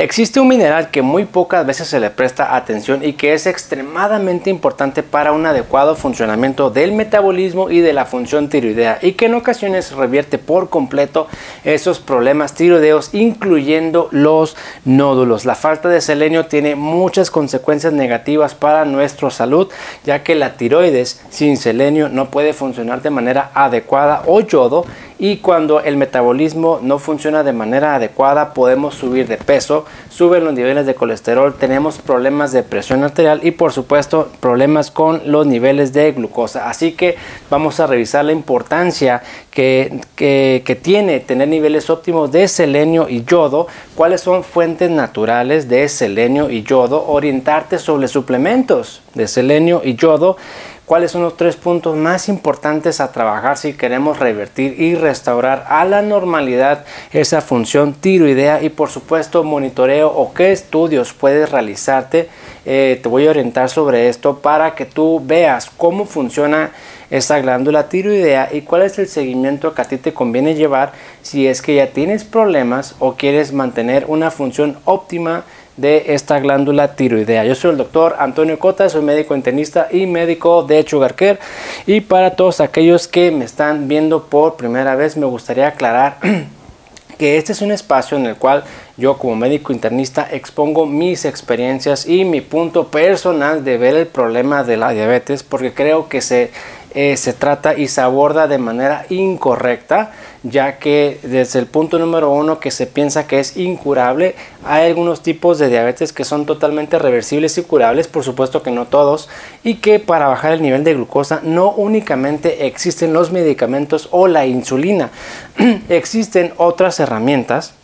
Existe un mineral que muy pocas veces se le presta atención y que es extremadamente importante para un adecuado funcionamiento del metabolismo y de la función tiroidea y que en ocasiones revierte por completo esos problemas tiroideos incluyendo los nódulos. La falta de selenio tiene muchas consecuencias negativas para nuestra salud ya que la tiroides sin selenio no puede funcionar de manera adecuada o yodo y cuando el metabolismo no funciona de manera adecuada podemos subir de peso, suben los niveles de colesterol, tenemos problemas de presión arterial y por supuesto problemas con los niveles de glucosa. Así que vamos a revisar la importancia que, tiene tener niveles óptimos de selenio y yodo, cuáles son fuentes naturales de selenio y yodo, orientarte sobre suplementos de selenio y yodo cuáles son los tres puntos más importantes a trabajar si queremos revertir y restaurar a la normalidad esa función tiroidea y por supuesto monitoreo o qué estudios puedes realizarte. Eh, te voy a orientar sobre esto para que tú veas cómo funciona esa glándula tiroidea y cuál es el seguimiento que a ti te conviene llevar si es que ya tienes problemas o quieres mantener una función óptima de esta glándula tiroidea. Yo soy el doctor Antonio Cota, soy médico internista y médico de Care. Y para todos aquellos que me están viendo por primera vez, me gustaría aclarar que este es un espacio en el cual yo como médico internista expongo mis experiencias y mi punto personal de ver el problema de la diabetes porque creo que se eh, se trata y se aborda de manera incorrecta, ya que desde el punto número uno que se piensa que es incurable, hay algunos tipos de diabetes que son totalmente reversibles y curables, por supuesto que no todos, y que para bajar el nivel de glucosa no únicamente existen los medicamentos o la insulina, existen otras herramientas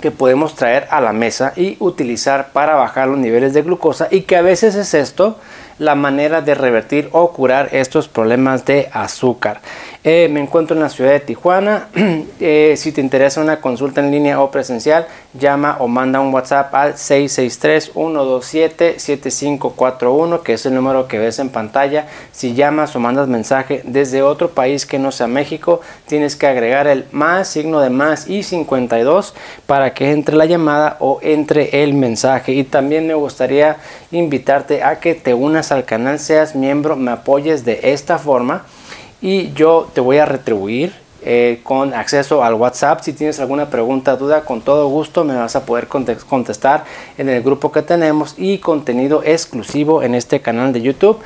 que podemos traer a la mesa y utilizar para bajar los niveles de glucosa y que a veces es esto la manera de revertir o curar estos problemas de azúcar. Eh, me encuentro en la ciudad de Tijuana. Eh, si te interesa una consulta en línea o presencial, llama o manda un WhatsApp al 663-127-7541, que es el número que ves en pantalla. Si llamas o mandas mensaje desde otro país que no sea México, tienes que agregar el más signo de más y 52 para que entre la llamada o entre el mensaje. Y también me gustaría invitarte a que te unas al canal, seas miembro, me apoyes de esta forma y yo te voy a retribuir eh, con acceso al WhatsApp. Si tienes alguna pregunta, duda, con todo gusto me vas a poder contestar en el grupo que tenemos y contenido exclusivo en este canal de YouTube.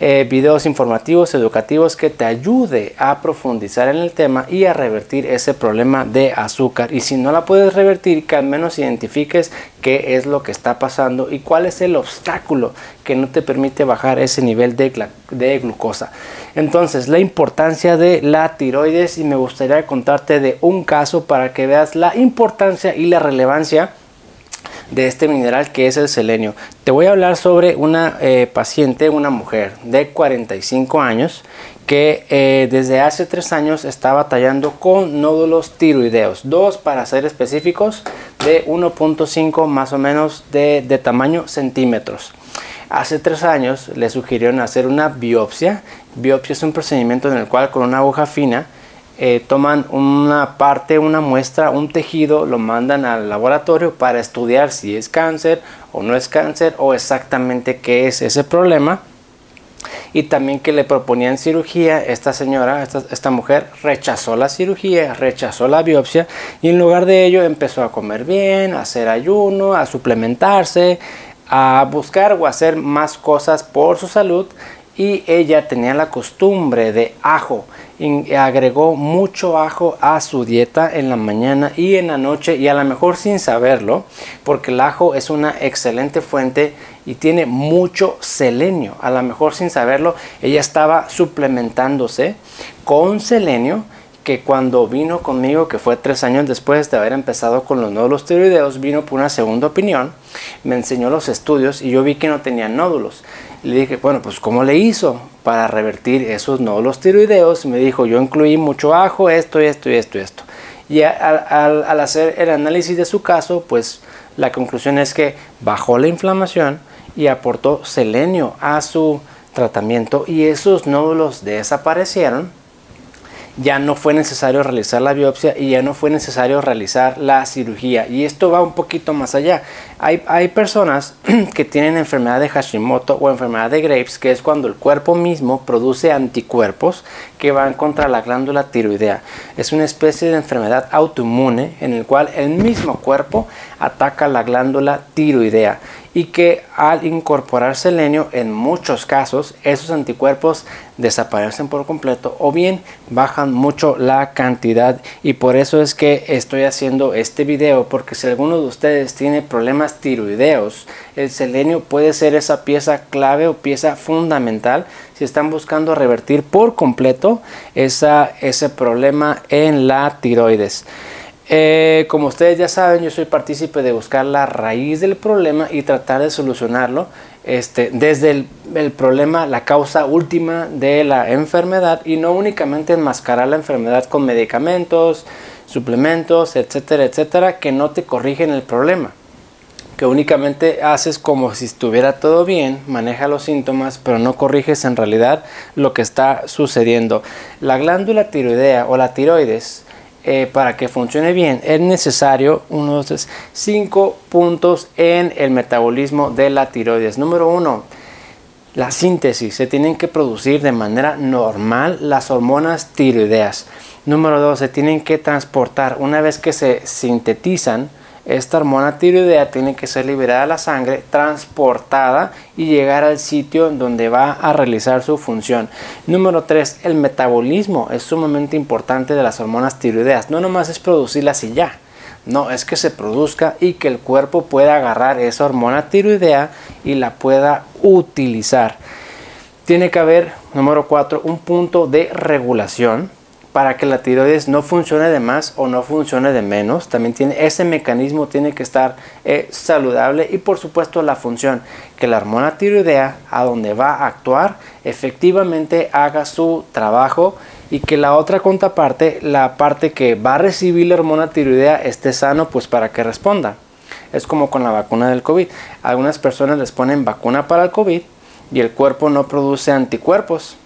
Eh, videos informativos, educativos que te ayude a profundizar en el tema y a revertir ese problema de azúcar. Y si no la puedes revertir, que al menos identifiques qué es lo que está pasando y cuál es el obstáculo que no te permite bajar ese nivel de, de glucosa. Entonces, la importancia de la tiroides y me gustaría contarte de un caso para que veas la importancia y la relevancia de este mineral que es el selenio. Te voy a hablar sobre una eh, paciente, una mujer de 45 años que eh, desde hace 3 años está batallando con nódulos tiroideos, dos para ser específicos de 1.5 más o menos de, de tamaño centímetros. Hace 3 años le sugirieron hacer una biopsia. Biopsia es un procedimiento en el cual con una aguja fina eh, toman una parte, una muestra, un tejido, lo mandan al laboratorio para estudiar si es cáncer o no es cáncer o exactamente qué es ese problema. Y también que le proponían cirugía, esta señora, esta, esta mujer rechazó la cirugía, rechazó la biopsia y en lugar de ello empezó a comer bien, a hacer ayuno, a suplementarse, a buscar o hacer más cosas por su salud y ella tenía la costumbre de ajo agregó mucho ajo a su dieta en la mañana y en la noche y a lo mejor sin saberlo porque el ajo es una excelente fuente y tiene mucho selenio. A lo mejor sin saberlo ella estaba suplementándose con selenio que cuando vino conmigo, que fue tres años después de haber empezado con los nódulos tiroideos, vino por una segunda opinión, me enseñó los estudios y yo vi que no tenía nódulos. Le dije, bueno, pues ¿cómo le hizo para revertir esos nódulos tiroideos? Me dijo, yo incluí mucho ajo, esto, esto esto esto. Y al, al hacer el análisis de su caso, pues la conclusión es que bajó la inflamación y aportó selenio a su tratamiento y esos nódulos desaparecieron ya no fue necesario realizar la biopsia y ya no fue necesario realizar la cirugía. Y esto va un poquito más allá. Hay, hay personas que tienen enfermedad de Hashimoto o enfermedad de Graves, que es cuando el cuerpo mismo produce anticuerpos que van contra la glándula tiroidea. Es una especie de enfermedad autoinmune en el cual el mismo cuerpo ataca la glándula tiroidea y que al incorporar selenio en muchos casos esos anticuerpos desaparecen por completo o bien bajan mucho la cantidad y por eso es que estoy haciendo este video porque si alguno de ustedes tiene problemas tiroideos el selenio puede ser esa pieza clave o pieza fundamental si están buscando revertir por completo esa, ese problema en la tiroides. Eh, como ustedes ya saben, yo soy partícipe de buscar la raíz del problema y tratar de solucionarlo este, desde el, el, problema, la causa última de la enfermedad y no únicamente enmascarar la enfermedad con medicamentos, suplementos, etcétera, etcétera, que no te corrigen el problema. Que únicamente haces como si estuviera todo bien, maneja los síntomas, pero no corriges en realidad lo que está sucediendo. La glándula tiroidea o la tiroides eh, para que funcione bien es necesario unos cinco puntos en el metabolismo de la tiroides. Número uno, la síntesis. Se tienen que producir de manera normal las hormonas tiroideas. Número dos, se tienen que transportar una vez que se sintetizan esta hormona tiroidea tiene que ser liberada a la sangre, transportada y llegar al sitio donde va a realizar su función. Número 3. El metabolismo es sumamente importante de las hormonas tiroideas. No nomás es producirlas y ya. No, es que se produzca y que el cuerpo pueda agarrar esa hormona tiroidea y la pueda utilizar. Tiene que haber, número 4, un punto de regulación para que la tiroides no funcione de más o no funcione de menos. También tiene ese mecanismo tiene que estar eh, saludable y por supuesto la función que la hormona tiroidea a donde va a actuar efectivamente haga su trabajo y que la otra contraparte, la parte que va a recibir la hormona tiroidea esté sano pues para que responda. Es como con la vacuna del COVID. Algunas personas les ponen vacuna para el COVID y el cuerpo no produce anticuerpos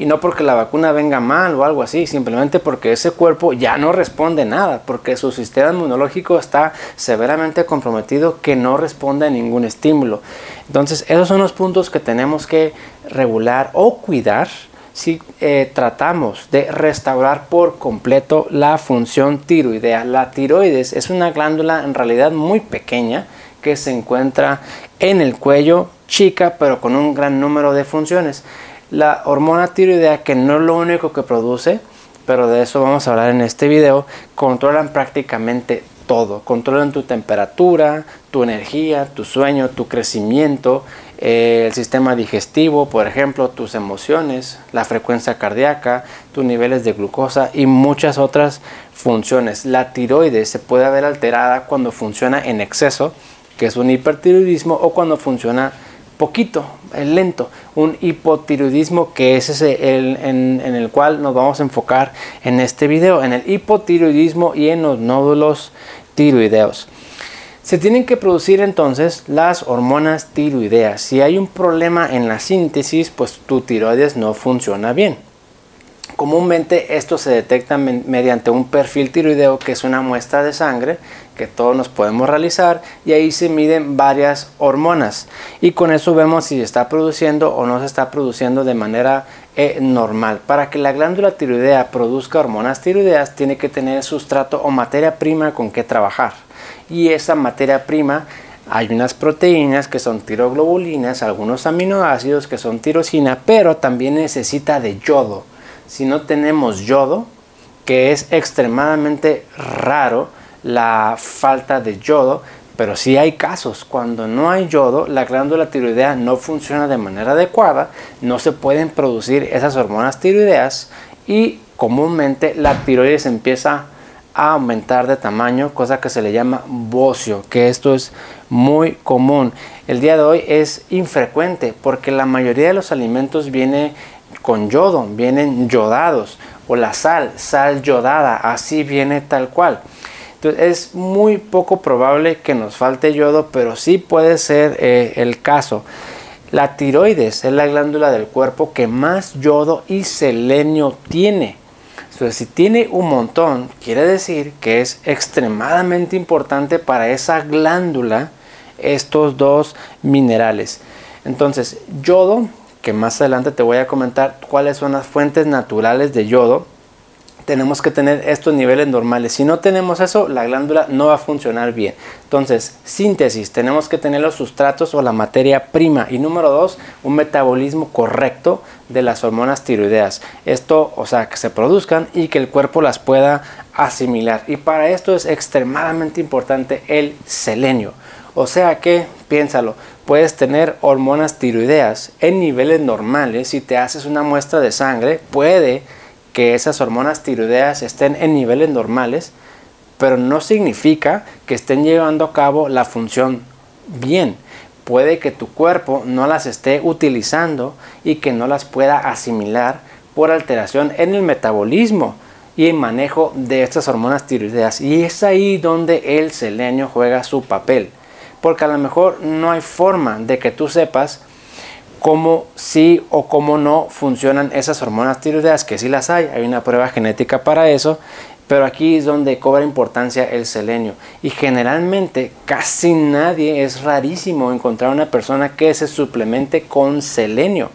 y no porque la vacuna venga mal o algo así, simplemente porque ese cuerpo ya no responde nada, porque su sistema inmunológico está severamente comprometido que no responde a ningún estímulo. Entonces, esos son los puntos que tenemos que regular o cuidar si eh, tratamos de restaurar por completo la función tiroidea. La tiroides es una glándula en realidad muy pequeña que se encuentra en el cuello, chica, pero con un gran número de funciones la hormona tiroidea, que no es lo único que produce, pero de eso vamos a hablar en este video, controlan prácticamente todo. Controlan tu temperatura, tu energía, tu sueño, tu crecimiento, eh, el sistema digestivo, por ejemplo, tus emociones, la frecuencia cardíaca, tus niveles de glucosa y muchas otras funciones. La tiroides se puede ver alterada cuando funciona en exceso, que es un hipertiroidismo, o cuando funciona poquito, lento, un hipotiroidismo que es ese el, en, el cual nos vamos a enfocar en este video, en el hipotiroidismo y en los nódulos tiroideos. Se tienen que producir entonces las hormonas tiroideas. Si hay un problema en la síntesis, pues tu tiroides no funciona bien. Comúnmente esto se detecta mediante un perfil tiroideo que es una muestra de sangre que todos nos podemos realizar y ahí se miden varias hormonas. Y con eso vemos si se está produciendo o no se está produciendo de manera eh, normal. Para que la glándula tiroidea produzca hormonas tiroideas tiene que tener sustrato o materia prima con que trabajar. Y esa materia prima hay unas proteínas que son tiroglobulinas, algunos aminoácidos que son tirosina, pero también necesita de yodo si no tenemos yodo, que es extremadamente raro la falta de yodo, pero sí hay casos cuando no hay yodo, la glándula tiroidea no funciona de manera adecuada, no se pueden producir esas hormonas tiroideas y comúnmente la tiroides empieza a aumentar de tamaño, cosa que se le llama bocio, que esto es muy común. El día de hoy es infrecuente porque la mayoría de los alimentos viene con yodo, vienen yodados, o la sal, sal yodada, así viene tal cual. Entonces es muy poco probable que nos falte yodo, pero sí puede ser eh, el caso. La tiroides es la glándula del cuerpo que más yodo y selenio tiene. Entonces, si tiene un montón, quiere decir que es extremadamente importante para esa glándula estos dos minerales. Entonces, yodo, que más adelante te voy a comentar cuáles son las fuentes naturales de yodo, tenemos que tener estos niveles normales. Si no tenemos eso, la glándula no va a funcionar bien. Entonces, síntesis, tenemos que tener los sustratos o la materia prima. Y número dos, un metabolismo correcto de las hormonas tiroideas. Esto, o sea, que se produzcan y que el cuerpo las pueda asimilar. Y para esto es extremadamente importante el selenio. O sea que, piénsalo, puedes tener hormonas tiroideas en niveles normales. Si te haces una muestra de sangre, puede que esas hormonas tiroideas estén en niveles normales, pero no significa que estén llevando a cabo la función bien. Puede que tu cuerpo no las esté utilizando y que no las pueda asimilar por alteración en el metabolismo y el manejo de estas hormonas tiroideas. Y es ahí donde el selenio juega su papel. Porque a lo mejor no hay forma de que tú sepas cómo sí o cómo no funcionan esas hormonas tiroideas, que sí las hay, hay una prueba genética para eso, pero aquí es donde cobra importancia el selenio. Y generalmente casi nadie, es rarísimo encontrar una persona que se suplemente con selenio.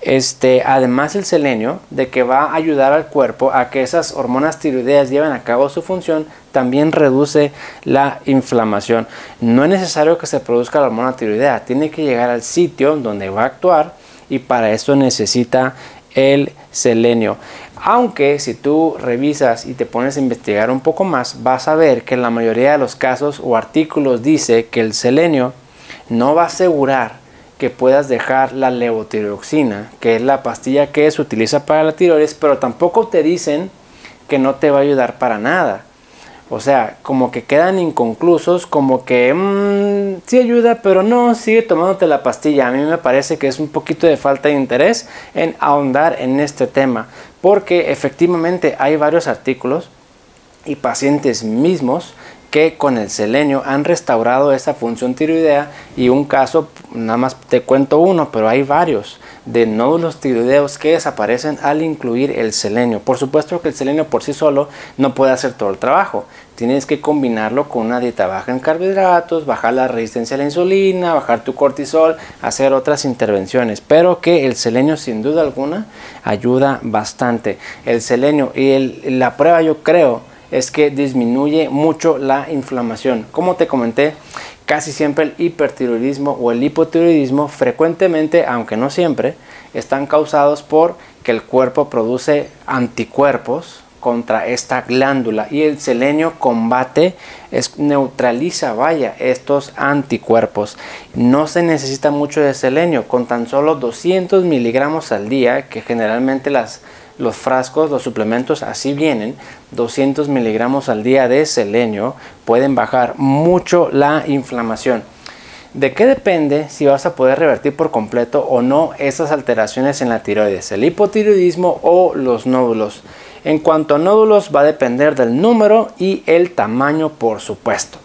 Este, además el selenio de que va a ayudar al cuerpo a que esas hormonas tiroideas lleven a cabo su función, también reduce la inflamación. No es necesario que se produzca la hormona tiroidea, tiene que llegar al sitio donde va a actuar y para eso necesita el selenio. Aunque si tú revisas y te pones a investigar un poco más, vas a ver que en la mayoría de los casos o artículos dice que el selenio no va a asegurar que puedas dejar la levotiroxina, que es la pastilla que se utiliza para la tiroides, pero tampoco te dicen que no te va a ayudar para nada. O sea, como que quedan inconclusos, como que mmm, sí ayuda, pero no, sigue tomándote la pastilla. A mí me parece que es un poquito de falta de interés en ahondar en este tema, porque efectivamente hay varios artículos y pacientes mismos que con el selenio han restaurado esa función tiroidea y un caso, nada más te cuento uno, pero hay varios de nódulos tiroideos que desaparecen al incluir el selenio. Por supuesto que el selenio por sí solo no puede hacer todo el trabajo. Tienes que combinarlo con una dieta baja en carbohidratos, bajar la resistencia a la insulina, bajar tu cortisol, hacer otras intervenciones. Pero que el selenio sin duda alguna ayuda bastante. El selenio y la prueba yo creo es que disminuye mucho la inflamación. Como te comenté, casi siempre el hipertiroidismo o el hipotiroidismo frecuentemente, aunque no siempre, están causados por que el cuerpo produce anticuerpos contra esta glándula y el selenio combate, es, neutraliza, vaya, estos anticuerpos. No se necesita mucho de selenio, con tan solo 200 miligramos al día, que generalmente las los frascos, los suplementos así vienen, 200 miligramos al día de selenio pueden bajar mucho la inflamación. ¿De qué depende si vas a poder revertir por completo o no esas alteraciones en la tiroides, el hipotiroidismo o los nódulos? En cuanto a nódulos va a depender del número y el tamaño por supuesto.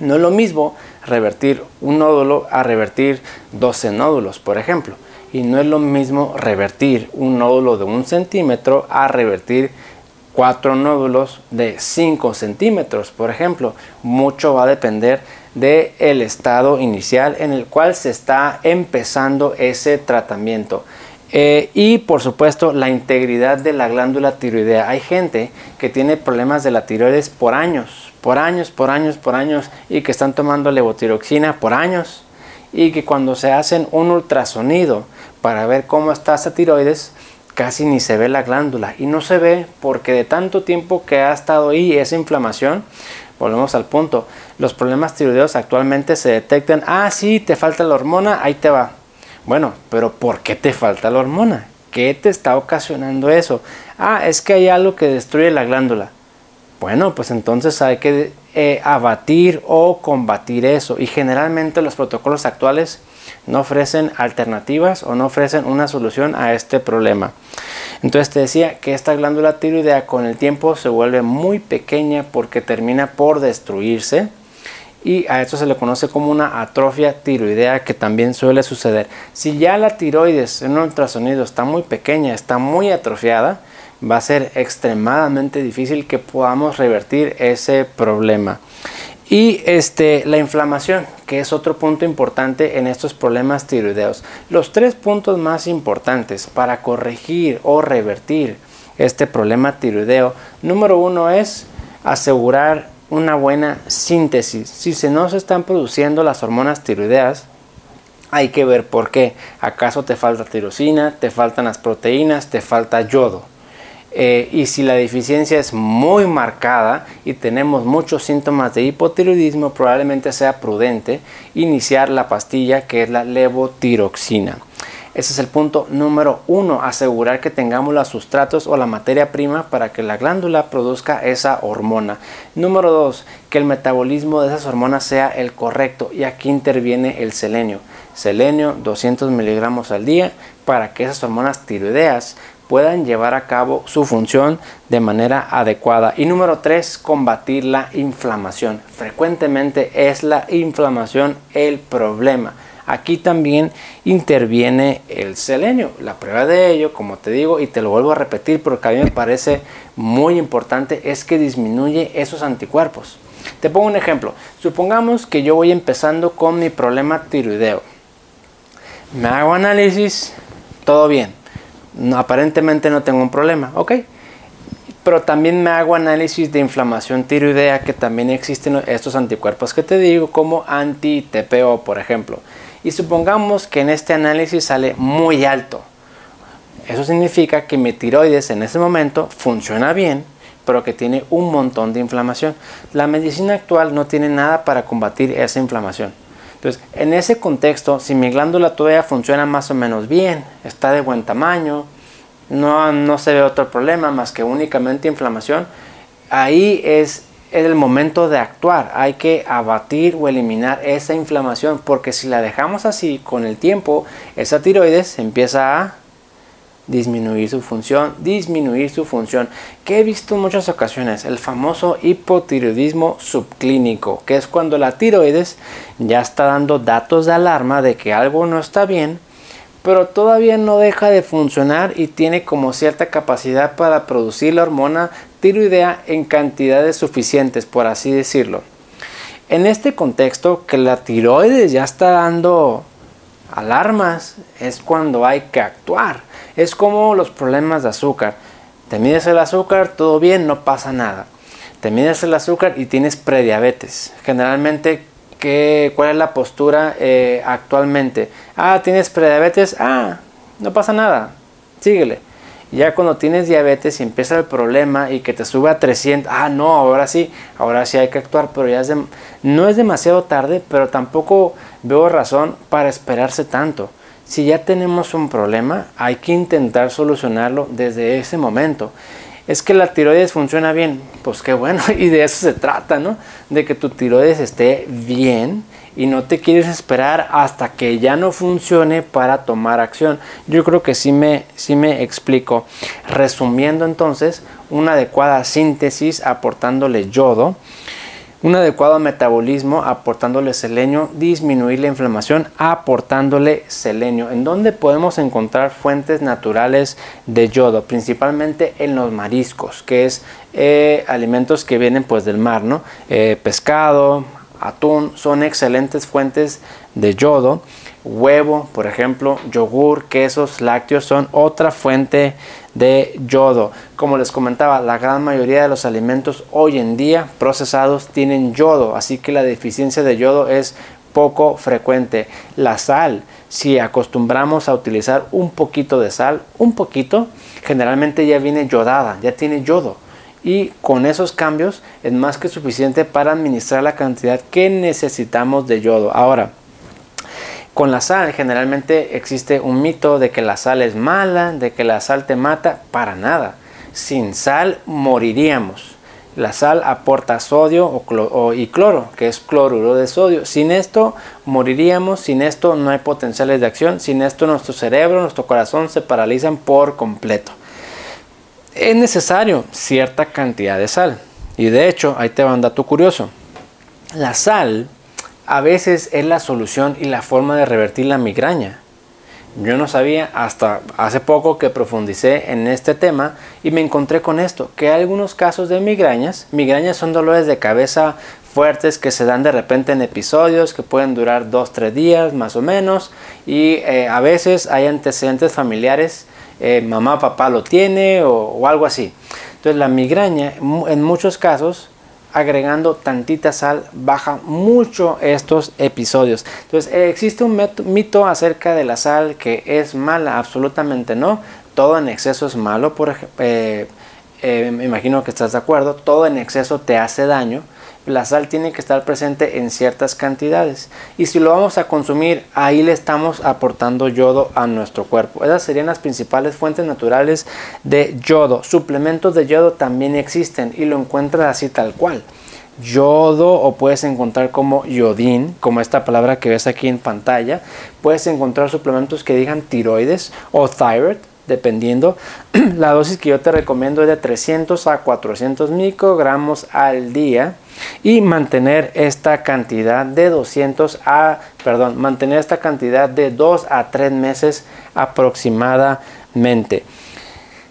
No es lo mismo revertir un nódulo a revertir 12 nódulos, por ejemplo y no es lo mismo revertir un nódulo de un centímetro a revertir cuatro nódulos de 5 centímetros. Por ejemplo mucho va a depender del el estado inicial en el cual se está empezando ese tratamiento. Eh, y por supuesto la integridad de la glándula tiroidea. Hay gente que tiene problemas de la tiroides por años por años por años por años y que están tomando levotiroxina por años y que cuando se hacen un ultrasonido para ver cómo está esa tiroides, casi ni se ve la glándula y no se ve porque de tanto tiempo que ha estado ahí esa inflamación, volvemos al punto, los problemas tiroideos actualmente se detectan, ah sí, te falta la hormona, ahí te va. Bueno, pero ¿por qué te falta la hormona? ¿Qué te está ocasionando eso? Ah, es que hay algo que destruye la glándula. Bueno, pues entonces hay que eh, abatir o combatir eso. Y generalmente los protocolos actuales no ofrecen alternativas o no ofrecen una solución a este problema. Entonces te decía que esta glándula tiroidea con el tiempo se vuelve muy pequeña porque termina por destruirse y a esto se le conoce como una atrofia tiroidea que también suele suceder. Si ya la tiroides en un ultrasonido está muy pequeña, está muy atrofiada, va a ser extremadamente difícil que podamos revertir ese problema. Y este, la inflamación, que es otro punto importante en estos problemas tiroideos. Los tres puntos más importantes para corregir o revertir este problema tiroideo, número uno es asegurar una buena síntesis. Si se no se están produciendo las hormonas tiroideas, hay que ver por qué. ¿Acaso te falta tirosina, te faltan las proteínas, te falta yodo? Eh, y si la deficiencia es muy marcada y tenemos muchos síntomas de hipotiroidismo, probablemente sea prudente iniciar la pastilla que es la levotiroxina. Ese es el punto número uno, asegurar que tengamos los sustratos o la materia prima para que la glándula produzca esa hormona. Número dos, que el metabolismo de esas hormonas sea el correcto y aquí interviene el selenio. Selenio 200 miligramos al día para que esas hormonas tiroideas puedan llevar a cabo su función de manera adecuada. Y número 3, combatir la inflamación. Frecuentemente es la inflamación el problema. Aquí también interviene el selenio. La prueba de ello, como te digo, y te lo vuelvo a repetir porque a mí me parece muy importante, es que disminuye esos anticuerpos. Te pongo un ejemplo. Supongamos que yo voy empezando con mi problema tiroideo. Me hago análisis, todo bien aparentemente no tengo un problema, ¿ok? Pero también me hago análisis de inflamación tiroidea, que también existen estos anticuerpos que te digo, como anti-TPO, por ejemplo. Y supongamos que en este análisis sale muy alto. Eso significa que mi tiroides en ese momento funciona bien, pero que tiene un montón de inflamación. La medicina actual no tiene nada para combatir esa inflamación. Entonces, en ese contexto, si mi glándula todavía funciona más o menos bien, está de buen tamaño, no, no se ve otro problema más que únicamente inflamación, ahí es el momento de actuar. Hay que abatir o eliminar esa inflamación porque si la dejamos así con el tiempo, esa tiroides empieza a disminuir su función, disminuir su función, que he visto en muchas ocasiones, el famoso hipotiroidismo subclínico, que es cuando la tiroides ya está dando datos de alarma de que algo no está bien, pero todavía no deja de funcionar y tiene como cierta capacidad para producir la hormona tiroidea en cantidades suficientes, por así decirlo. En este contexto, que la tiroides ya está dando alarmas, es cuando hay que actuar es como los problemas de azúcar. Te mides el azúcar, todo bien, no pasa nada. Te mides el azúcar y tienes prediabetes. Generalmente, ¿qué, ¿cuál es la postura eh, actualmente? Ah, tienes prediabetes, ah, no pasa nada, síguele. Ya cuando tienes diabetes y empieza el problema y que te sube a 300, ah, no, ahora sí, ahora sí hay que actuar, pero ya no es demasiado tarde, pero tampoco veo razón para esperarse tanto. Si ya tenemos un problema, hay que intentar solucionarlo desde ese momento. Es que la tiroides funciona bien, pues qué bueno, y de eso se trata, ¿no? De que tu tiroides esté bien y no te quieres esperar hasta que ya no funcione para tomar acción. Yo creo que sí me, sí me explico. Resumiendo entonces, una adecuada síntesis aportándole yodo un adecuado metabolismo aportándole selenio, disminuir la inflamación aportándole selenio. ¿En dónde podemos encontrar fuentes naturales de yodo? Principalmente en los mariscos, que es eh, alimentos que vienen pues del mar, ¿no? Eh, pescado, atún, son excelentes fuentes de yodo. Huevo, por ejemplo, yogur, quesos, lácteos son otra fuente de yodo. Como les comentaba, la gran mayoría de los alimentos hoy en día procesados tienen yodo, así que la deficiencia de yodo es poco frecuente. La sal, si acostumbramos a utilizar un poquito de sal, un poquito, generalmente ya viene yodada, ya tiene yodo. Y con esos cambios es más que suficiente para administrar la cantidad que necesitamos de yodo. Ahora, con la sal generalmente existe un mito de que la sal es mala, de que la sal te mata, para nada. Sin sal moriríamos. La sal aporta sodio y cloro, que es cloruro de sodio. Sin esto moriríamos, sin esto no hay potenciales de acción, sin esto nuestro cerebro, nuestro corazón se paralizan por completo. Es necesario cierta cantidad de sal. Y de hecho, ahí te va un dato curioso. La sal a veces es la solución y la forma de revertir la migraña. Yo no sabía hasta hace poco que profundicé en este tema y me encontré con esto, que hay algunos casos de migrañas. Migrañas son dolores de cabeza fuertes que se dan de repente en episodios que pueden durar 2-3 días más o menos y eh, a veces hay antecedentes familiares, eh, mamá, papá lo tiene o, o algo así. Entonces la migraña en muchos casos agregando tantita sal baja mucho estos episodios. Entonces existe un mito acerca de la sal que es mala, absolutamente no. Todo en exceso es malo, por eh, eh, me imagino que estás de acuerdo, todo en exceso te hace daño la sal tiene que estar presente en ciertas cantidades. Y si lo vamos a consumir ahí le estamos aportando yodo a nuestro cuerpo. Esas serían las principales fuentes naturales de yodo. Suplementos de yodo también existen y lo encuentras así tal cual. Yodo o puedes encontrar como yodín, como esta palabra que ves aquí en pantalla. Puedes encontrar suplementos que digan tiroides o thyroid, dependiendo. La dosis que yo te recomiendo es de 300 a 400 microgramos al día y mantener esta cantidad de 200 a, perdón, mantener esta cantidad de 2 a 3 meses aproximadamente.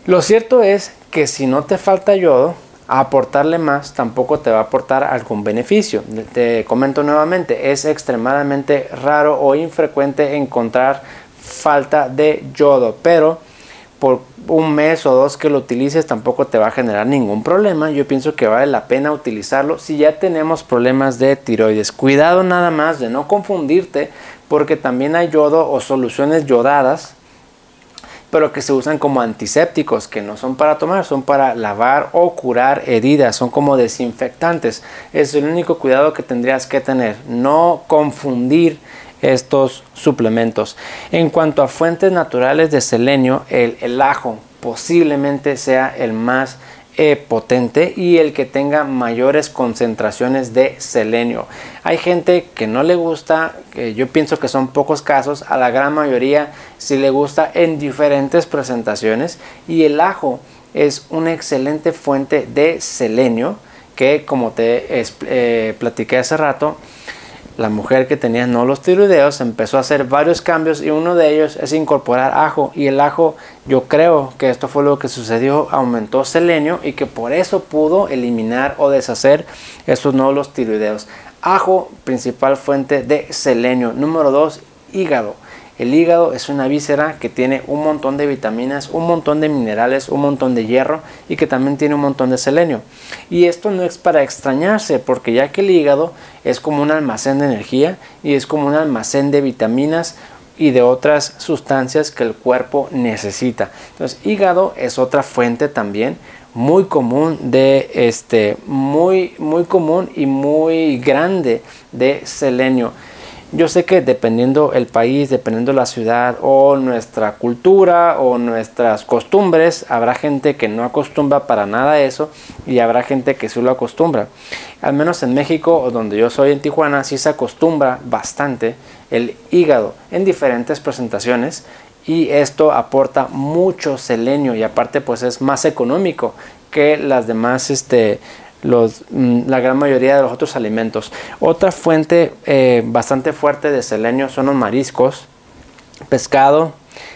Lo cierto es que si no te falta yodo, aportarle más tampoco te va a aportar algún beneficio. Te comento nuevamente, es extremadamente raro o infrecuente encontrar falta de yodo, pero por un mes o dos que lo utilices tampoco te va a generar ningún problema. Yo pienso que vale la pena utilizarlo si ya tenemos problemas de tiroides. Cuidado nada más de no confundirte porque también hay yodo o soluciones yodadas pero que se usan como antisépticos, que no son para tomar, son para lavar o curar heridas, son como desinfectantes. Es el único cuidado que tendrías que tener, no confundir estos suplementos. En cuanto a fuentes naturales de selenio, el, ajo posiblemente sea el más eh, potente y el que tenga mayores concentraciones de selenio. Hay gente que no le gusta, yo pienso que son pocos casos, a la gran mayoría sí le gusta en diferentes presentaciones y el ajo es una excelente fuente de selenio que como te eh, platiqué hace rato la mujer que tenía nódulos tiroideos empezó a hacer varios cambios y uno de ellos es incorporar ajo. Y el ajo yo creo que esto fue lo que sucedió aumentó selenio y que por eso pudo eliminar o deshacer esos nódulos tiroideos. Ajo principal fuente de selenio. Número 2 hígado el hígado es una víscera que tiene un montón de vitaminas, un montón de minerales, un montón de hierro y que también tiene un montón de selenio. Y esto no es para extrañarse porque ya que el hígado es como un almacén de energía y es como un almacén de vitaminas y de otras sustancias que el cuerpo necesita. Entonces, hígado es otra fuente también muy común de este muy muy común y muy grande de selenio. Yo sé que dependiendo el país, dependiendo la ciudad o nuestra cultura o nuestras costumbres, habrá gente que no acostumbra para nada eso y habrá gente que sí lo acostumbra. Al menos en México donde yo soy en Tijuana sí se acostumbra bastante el hígado en diferentes presentaciones y esto aporta mucho selenio y aparte pues es más económico que las demás este, Mm, la gran mayoría de los otros alimentos. Otra fuente eh, bastante fuerte de selenio son los mariscos, pescado,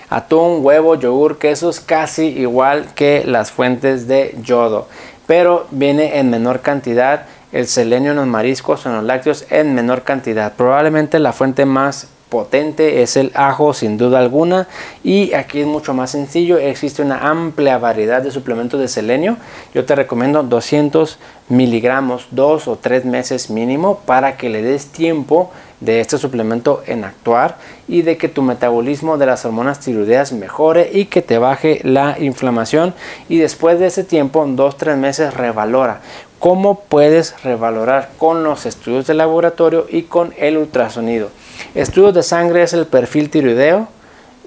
atún, huevo, yogur, quesos, casi igual que las fuentes de yodo, pero viene en menor cantidad el selenio en los mariscos o en los lácteos en menor cantidad. Probablemente la fuente más potente es el ajo sin duda alguna. Y aquí es mucho más sencillo existe una amplia variedad de suplementos de selenio. Yo te recomiendo 200 miligramos dos o tres meses mínimo para que le des tiempo de este suplemento en actuar y de que tu metabolismo de las hormonas tiroideas mejore y que te baje la inflamación. Y después de ese tiempo dos tres meses revalora. Cómo puedes revalorar con los estudios de laboratorio y con el ultrasonido Estudios de sangre es el perfil tiroideo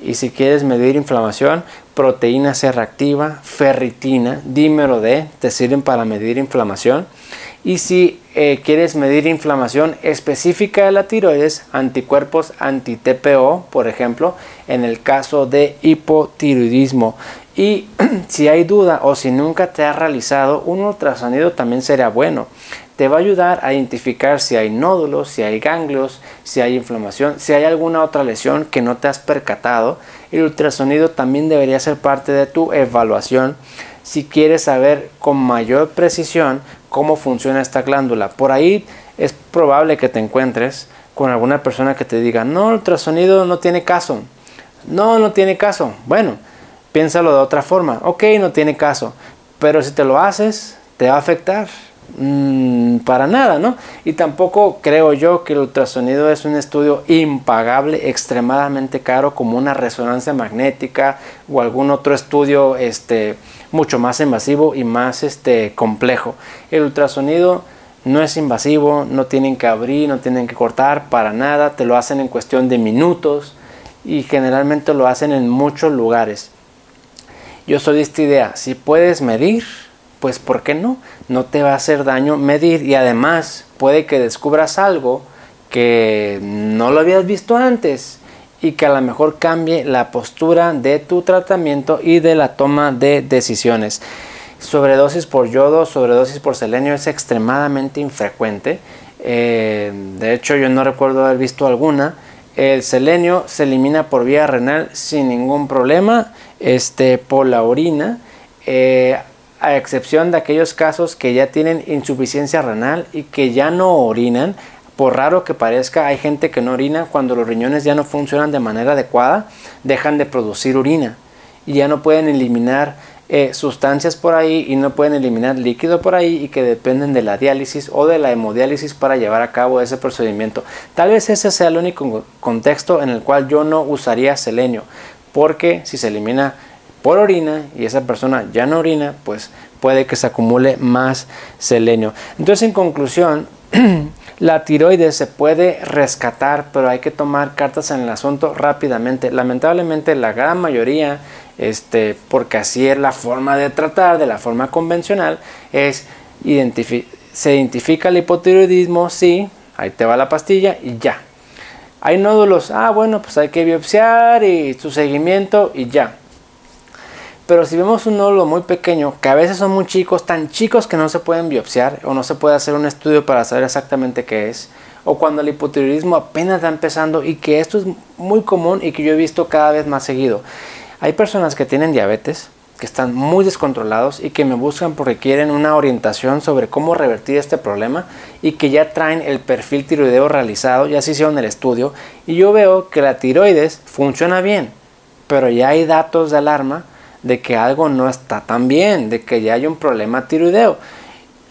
y si quieres medir inflamación, proteína C reactiva, ferritina, dímero D, te sirven para medir inflamación. Y si eh, quieres medir inflamación específica de la tiroides, anticuerpos anti-TPO, por ejemplo, en el caso de hipotiroidismo. Y si hay duda o si nunca te has realizado, un ultrasonido también será bueno te va a ayudar a identificar si hay nódulos, si hay ganglios, si hay inflamación, si hay alguna otra lesión que no te has percatado. El ultrasonido también debería ser parte de tu evaluación si quieres saber con mayor precisión cómo funciona esta glándula. Por ahí es probable que te encuentres con alguna persona que te diga, no, el ultrasonido no tiene caso. No, no tiene caso. Bueno, piénsalo de otra forma. Ok, no tiene caso. Pero si te lo haces, te va a afectar. Mm, para nada, ¿no? Y tampoco creo yo que el ultrasonido es un estudio impagable, extremadamente caro, como una resonancia magnética o algún otro estudio este, mucho más invasivo y más este, complejo. El ultrasonido no es invasivo, no tienen que abrir, no tienen que cortar para nada, te lo hacen en cuestión de minutos y generalmente lo hacen en muchos lugares. Yo soy de esta idea, si puedes medir, pues ¿por qué no? No te va a hacer daño medir y además puede que descubras algo que no lo habías visto antes y que a lo mejor cambie la postura de tu tratamiento y de la toma de decisiones. Sobredosis por yodo, sobredosis por selenio es extremadamente infrecuente. Eh, de hecho, yo no recuerdo haber visto alguna. El selenio se elimina por vía renal sin ningún problema, este, por la orina. Eh, a excepción de aquellos casos que ya tienen insuficiencia renal y que ya no orinan, por raro que parezca, hay gente que no orina cuando los riñones ya no funcionan de manera adecuada, dejan de producir orina y ya no pueden eliminar eh, sustancias por ahí y no pueden eliminar líquido por ahí y que dependen de la diálisis o de la hemodiálisis para llevar a cabo ese procedimiento. Tal vez ese sea el único contexto en el cual yo no usaría selenio, porque si se elimina por orina y esa persona ya no orina, pues puede que se acumule más selenio. Entonces, en conclusión, la tiroides se puede rescatar, pero hay que tomar cartas en el asunto rápidamente. Lamentablemente, la gran mayoría, este, porque así es la forma de tratar, de la forma convencional, es se identifica el hipotiroidismo, sí, ahí te va la pastilla y ya. Hay nódulos, ah, bueno, pues hay que biopsiar y su seguimiento y ya. Pero si vemos un nódulo muy pequeño, que a veces son muy chicos, tan chicos que no se pueden biopsiar o no se puede hacer un estudio para saber exactamente qué es, o cuando el hipotiroidismo apenas está empezando y que esto es muy común y que yo he visto cada vez más seguido. Hay personas que tienen diabetes, que están muy descontrolados y que me buscan porque quieren una orientación sobre cómo revertir este problema y que ya traen el perfil tiroideo realizado, ya se hicieron el estudio y yo veo que la tiroides funciona bien, pero ya hay datos de alarma de que algo no está tan bien, de que ya hay un problema tiroideo.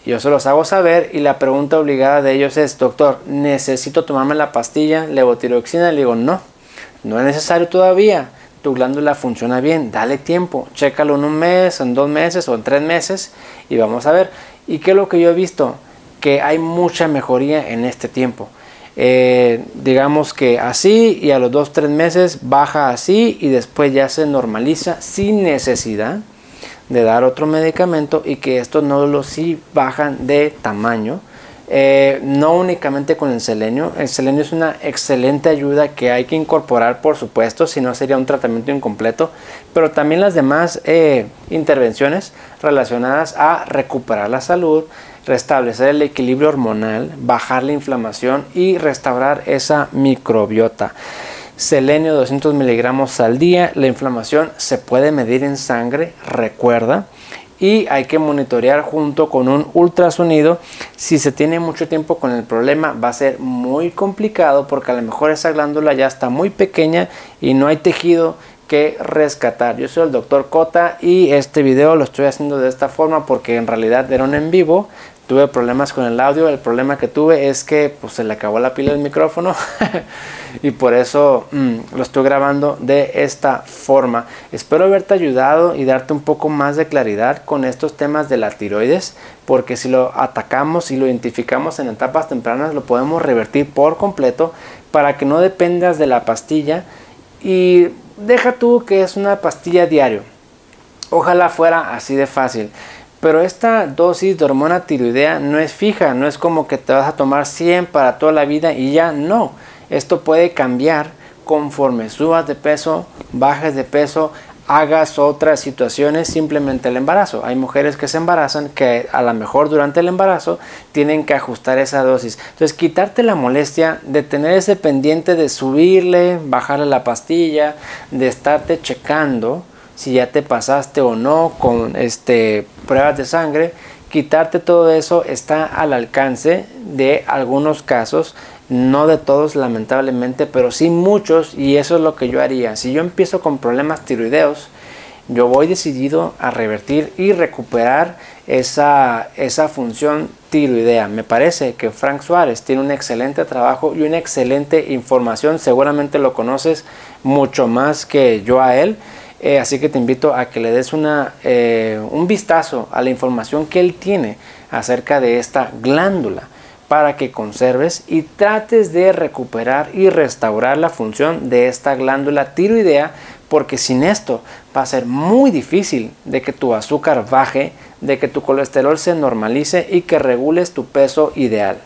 Yo se los hago saber y la pregunta obligada de ellos es, doctor, ¿necesito tomarme la pastilla levotiroxina? Le digo, no, no es necesario todavía. Tu glándula funciona bien, dale tiempo, chécalo en un mes, en dos meses o en tres meses y vamos a ver. ¿Y qué es lo que yo he visto? Que hay mucha mejoría en este tiempo. Eh, digamos que así y a los 2-3 meses baja así y después ya se normaliza sin necesidad de dar otro medicamento y que estos nódulos sí bajan de tamaño. Eh, no únicamente con el selenio, el selenio es una excelente ayuda que hay que incorporar por supuesto, si no sería un tratamiento incompleto, pero también las demás eh, intervenciones relacionadas a recuperar la salud, restablecer el equilibrio hormonal, bajar la inflamación y restaurar esa microbiota. Selenio 200 miligramos al día. La inflamación se puede medir en sangre, recuerda. Y hay que monitorear junto con un ultrasonido. Si se tiene mucho tiempo con el problema va a ser muy complicado porque a lo mejor esa glándula ya está muy pequeña y no hay tejido que rescatar. Yo soy el doctor Cota y este video lo estoy haciendo de esta forma porque en realidad era un en vivo tuve problemas con el audio. El problema que tuve es que pues, se le acabó la pila del micrófono y por eso mm, lo estoy grabando de esta forma. Espero haberte ayudado y darte un poco más de claridad con estos temas de la tiroides, porque si lo atacamos y lo identificamos en etapas tempranas, lo podemos revertir por completo para que no dependas de la pastilla y deja tú que es una pastilla diario. Ojalá fuera así de fácil. Pero esta dosis de hormona tiroidea no es fija, no es como que te vas a tomar 100 para toda la vida y ya no. Esto puede cambiar conforme subas de peso, bajes de peso, hagas otras situaciones simplemente el embarazo. Hay mujeres que se embarazan que a lo mejor durante el embarazo tienen que ajustar esa dosis. Entonces quitarte la molestia de tener ese pendiente de subirle, bajarle la pastilla, de estarte checando si ya te pasaste o no con este pruebas de sangre, quitarte todo eso está al alcance de algunos casos no de todos lamentablemente, pero sí muchos y eso es lo que yo haría. Si yo empiezo con problemas tiroideos, yo voy decidido a revertir y recuperar esa, esa función tiroidea. Me parece que Frank Suárez tiene un excelente trabajo y una excelente información. Seguramente lo conoces mucho más que yo a él. Eh, así que te invito a que le des una, eh, un vistazo a la información que él tiene acerca de esta glándula para que conserves y trates de recuperar y restaurar la función de esta glándula tiroidea porque sin esto va a ser muy difícil de que tu azúcar baje, de que tu colesterol se normalice y que regules tu peso ideal.